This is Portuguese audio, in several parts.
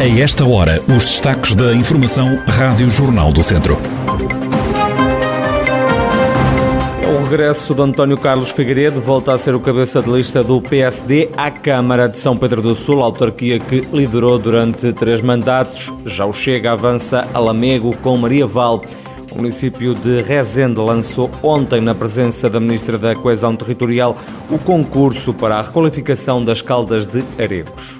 A esta hora, os destaques da Informação Rádio Jornal do Centro. O regresso de António Carlos Figueiredo volta a ser o cabeça de lista do PSD à Câmara de São Pedro do Sul, autarquia que liderou durante três mandatos. Já o Chega avança a Lamego com Maria Val. O município de Rezende lançou ontem, na presença da Ministra da Coesão Territorial, o concurso para a requalificação das caldas de Aregos.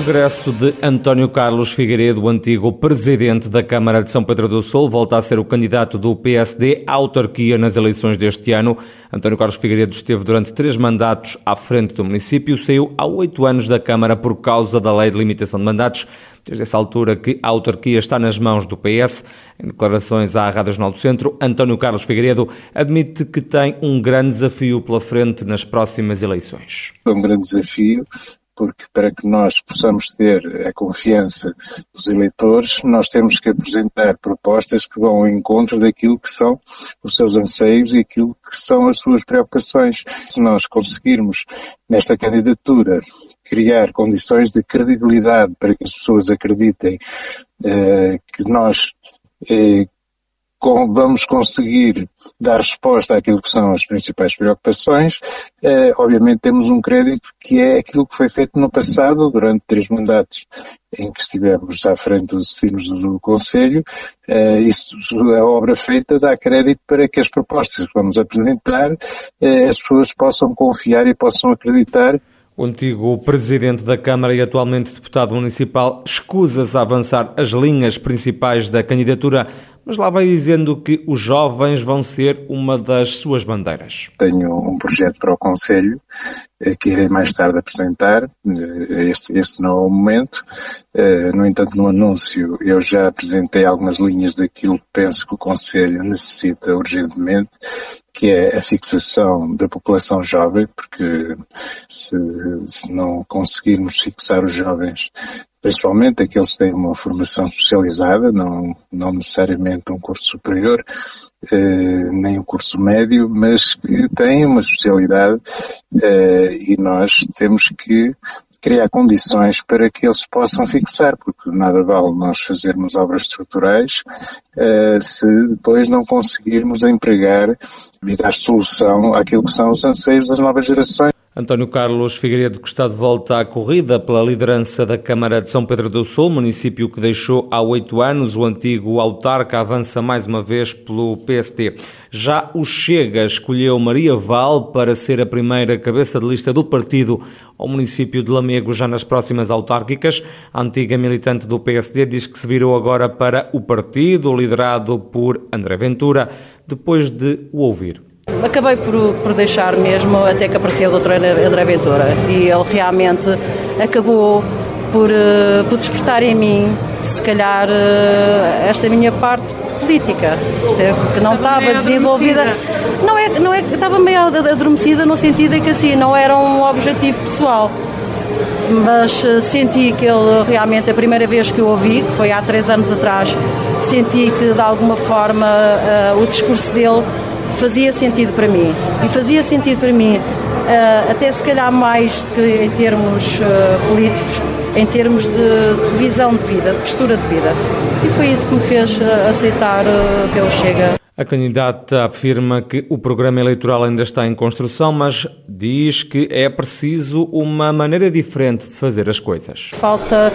O regresso de António Carlos Figueiredo, antigo presidente da Câmara de São Pedro do Sul, volta a ser o candidato do PSD à autarquia nas eleições deste ano. António Carlos Figueiredo esteve durante três mandatos à frente do município, saiu há oito anos da Câmara por causa da lei de limitação de mandatos. Desde essa altura que a autarquia está nas mãos do PS. Em declarações à Rádio Jornal do Centro, António Carlos Figueiredo admite que tem um grande desafio pela frente nas próximas eleições. É um grande desafio porque para que nós possamos ter a confiança dos eleitores, nós temos que apresentar propostas que vão ao encontro daquilo que são os seus anseios e aquilo que são as suas preocupações. Se nós conseguirmos, nesta candidatura, criar condições de credibilidade para que as pessoas acreditem eh, que nós eh, vamos conseguir dar resposta àquilo que são as principais preocupações. Eh, obviamente temos um crédito que é aquilo que foi feito no passado, durante três mandatos em que estivemos à frente dos destinos do Conselho. Eh, isso, a obra feita dá crédito para que as propostas que vamos apresentar, eh, as pessoas possam confiar e possam acreditar o antigo presidente da Câmara e atualmente deputado municipal escusa-se a avançar as linhas principais da candidatura, mas lá vai dizendo que os jovens vão ser uma das suas bandeiras. Tenho um projeto para o Conselho eh, que irei mais tarde apresentar. Eh, este, este não é o momento. Eh, no entanto, no anúncio eu já apresentei algumas linhas daquilo que penso que o Conselho necessita urgentemente que é a fixação da população jovem, porque se, se não conseguirmos fixar os jovens principalmente aqueles que têm uma formação especializada, não, não necessariamente um curso superior, eh, nem um curso médio, mas que têm uma especialidade eh, e nós temos que criar condições para que eles possam fixar, porque nada vale nós fazermos obras estruturais uh, se depois não conseguirmos empregar e dar solução àquilo que são os anseios das novas gerações. António Carlos Figueiredo, que está de volta à corrida pela liderança da Câmara de São Pedro do Sul, município que deixou há oito anos. O antigo autarca avança mais uma vez pelo PST. Já o Chega escolheu Maria Val para ser a primeira cabeça de lista do partido ao município de Lamego, já nas próximas autárquicas. A antiga militante do PSD diz que se virou agora para o partido, liderado por André Ventura, depois de o ouvir. Acabei por, por deixar mesmo até que apareceu o Dr. André Ventura e ele realmente acabou por, uh, por despertar em mim, se calhar, uh, esta minha parte política, que não estava desenvolvida. Não é, não é, estava meio adormecida no sentido em que assim, não era um objetivo pessoal. Mas uh, senti que ele realmente, a primeira vez que o ouvi, que foi há três anos atrás, senti que de alguma forma o discurso dele fazia sentido para mim. E fazia sentido para mim, uh, até se calhar mais que em termos uh, políticos, em termos de, visão de vida, de postura de vida. E foi isso que me fez uh, aceitar pelo Chega. A candidata afirma que o programa eleitoral ainda está em construção, mas diz que é preciso uma maneira diferente de fazer as coisas. Falta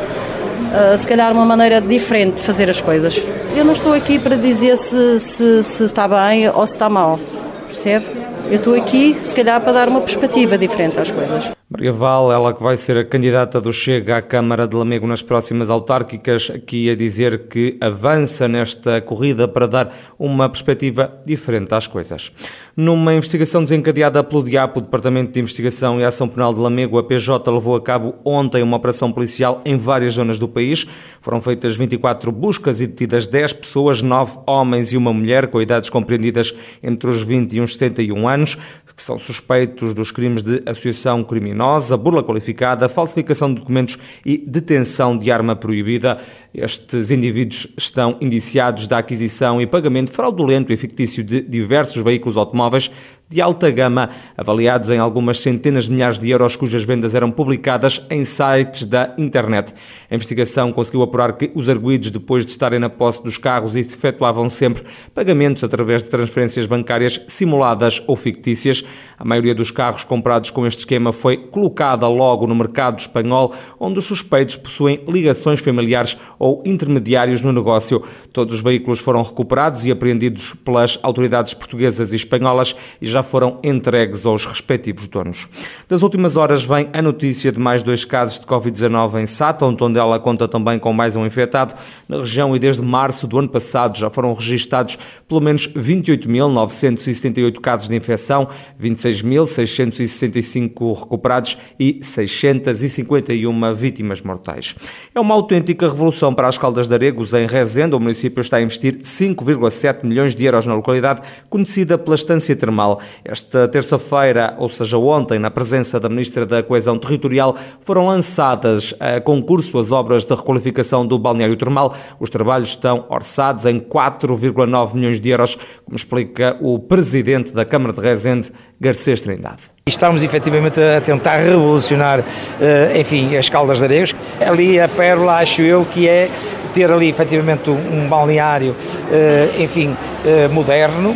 uh, se calhar uma maneira diferente de fazer as coisas. Eu não estou aqui para dizer se, se, se está bem ou se está mal, percebe? Eu estou aqui, se calhar, para dar uma perspectiva diferente às coisas. Maria Val, ela que vai ser a candidata do Chega à Câmara de Lamego nas próximas autárquicas, aqui a dizer que avança nesta corrida para dar uma perspectiva diferente às coisas. Numa investigação desencadeada pelo DIAP, o Departamento de Investigação e Ação Penal de Lamego, a PJ levou a cabo ontem uma operação policial em várias zonas do país. Foram feitas 24 buscas e detidas 10 pessoas, 9 homens e uma mulher, com idades compreendidas entre os 20 e os 71 anos, que são suspeitos dos crimes de associação criminosa, burla qualificada, falsificação de documentos e detenção de arma proibida. Estes indivíduos estão indiciados da aquisição e pagamento fraudulento e fictício de diversos veículos automóveis de alta gama, avaliados em algumas centenas de milhares de euros, cujas vendas eram publicadas em sites da internet. A investigação conseguiu apurar que os arguídos, depois de estarem na posse dos carros, efetuavam sempre pagamentos através de transferências bancárias simuladas ou fictícias. A maioria dos carros comprados com este esquema foi colocada logo no mercado espanhol, onde os suspeitos possuem ligações familiares ou intermediários no negócio. Todos os veículos foram recuperados e apreendidos pelas autoridades portuguesas e espanholas e já foram entregues aos respectivos donos. Das últimas horas vem a notícia de mais dois casos de Covid-19 em Sátão, onde ela conta também com mais um infectado. Na região e desde março do ano passado já foram registados pelo menos 28.978 casos de infecção, 26.665 recuperados e 651 vítimas mortais. É uma autêntica revolução para as Caldas de Aregos. Em Rezende, o município está a investir 5,7 milhões de euros na localidade, conhecida pela Estância Termal. Esta terça-feira, ou seja, ontem, na presença da Ministra da Coesão Territorial, foram lançadas a concurso as obras de requalificação do balneário termal. Os trabalhos estão orçados em 4,9 milhões de euros, como explica o Presidente da Câmara de Rezende, Garcês Trindade. Estamos efetivamente a tentar revolucionar, eh, enfim, as Caldas de Areios. Ali a pérola, acho eu, que é ter ali efetivamente um balneário, eh, enfim, eh, moderno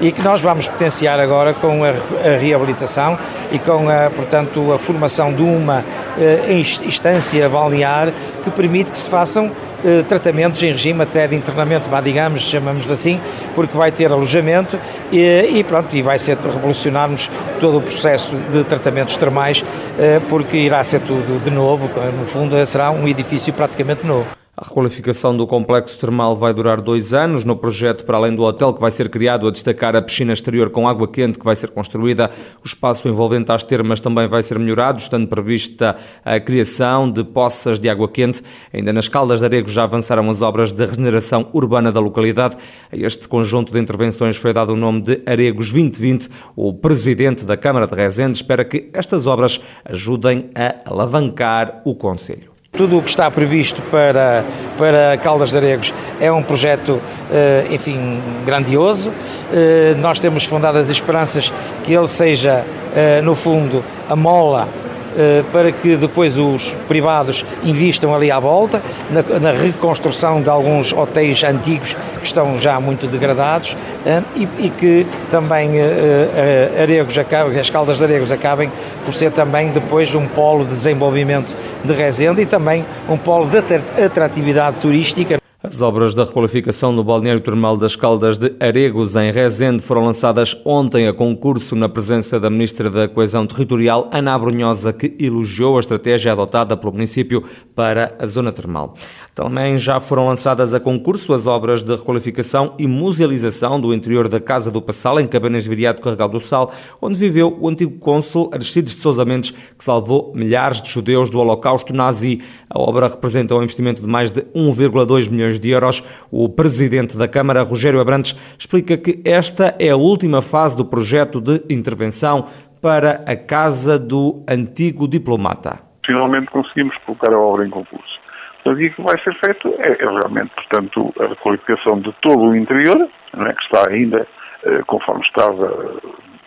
e que nós vamos potenciar agora com a reabilitação e com a, portanto, a formação de uma instância balnear que permite que se façam eh, tratamentos em regime até de internamento, digamos, chamamos assim, porque vai ter alojamento e, e pronto, e vai ser revolucionarmos todo o processo de tratamentos termais, eh, porque irá ser tudo de novo, no fundo será um edifício praticamente novo. A requalificação do complexo termal vai durar dois anos. No projeto, para além do hotel que vai ser criado, a destacar a piscina exterior com água quente que vai ser construída, o espaço envolvente às termas também vai ser melhorado, estando prevista a criação de poças de água quente. Ainda nas Caldas de Arego já avançaram as obras de regeneração urbana da localidade. A este conjunto de intervenções foi dado o nome de Aregos 2020. O presidente da Câmara de Rezende espera que estas obras ajudem a alavancar o Conselho. Tudo o que está previsto para, para Caldas de Aregos é um projeto, eh, enfim, grandioso. Eh, nós temos fundadas esperanças que ele seja, eh, no fundo, a mola para que depois os privados invistam ali à volta, na, na, reconstrução de alguns hotéis antigos que estão já muito degradados e, e que também Aregos as Caldas de Aregos acabem por ser também depois um polo de desenvolvimento de Rezende e também um polo de atratividade turística. As obras da requalificação do balneário termal das Caldas de Aregos, em Rezende, foram lançadas ontem a concurso na presença da Ministra da Coesão Territorial, Ana Abrunhosa, que elogiou a estratégia adotada pelo município para a zona termal. Também já foram lançadas a concurso as obras de requalificação e musealização do interior da Casa do Passal, em Cabanas de Viriato Carregal do Sal, onde viveu o antigo cônsul Aristides de Sousa Mendes, que salvou milhares de judeus do Holocausto nazi. A obra representa um investimento de mais de 1,2 milhões milhões de euros. O presidente da Câmara, Rogério Abrantes, explica que esta é a última fase do projeto de intervenção para a casa do antigo diplomata. Finalmente conseguimos colocar a obra em concurso. O que vai ser feito é, é realmente, portanto, a qualificação de todo o interior, não é, que está ainda eh, conforme estava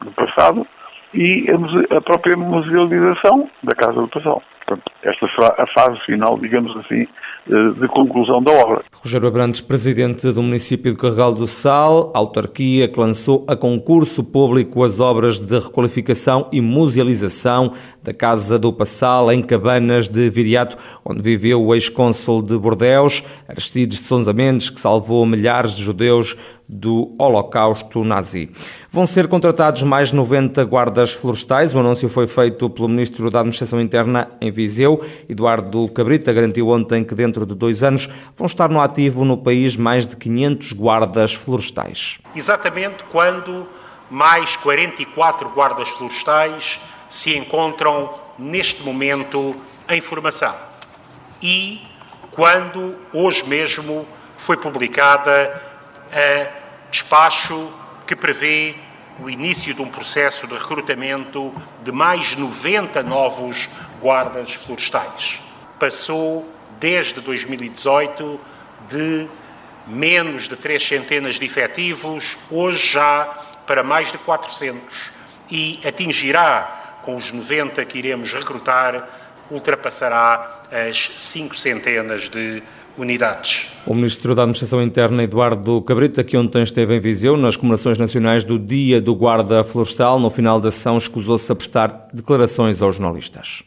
no passado, e a, a própria musealização da Casa do Passal. Portanto, esta será a fase final, digamos assim, eh, de conclusão da obra. Rogério Abrantes, presidente do município de Carregal do Sal, autarquia que lançou a concurso público as obras de requalificação e musealização da Casa do Passal em Cabanas de Viriato, onde viveu o ex-cônsul de Bordeus, Aristides de Sousa Mendes, que salvou milhares de judeus do Holocausto Nazi. Vão ser contratados mais 90 guardas florestais. O anúncio foi feito pelo Ministro da Administração Interna em Viseu. Eduardo Cabrita garantiu ontem que dentro de dois anos vão estar no ativo no país mais de 500 guardas florestais. Exatamente quando mais 44 guardas florestais se encontram neste momento em formação. E quando hoje mesmo foi publicada a despacho que prevê o início de um processo de recrutamento de mais 90 novos guardas florestais. Passou desde 2018 de menos de três centenas de efetivos, hoje já para mais de 400 e atingirá, com os 90 que iremos recrutar, ultrapassará as cinco centenas de unidades. O Ministro da Administração Interna, Eduardo Cabrita, que ontem esteve em Viseu nas comemorações nacionais do Dia do Guarda Florestal, no final da sessão escusou-se a prestar declarações aos jornalistas.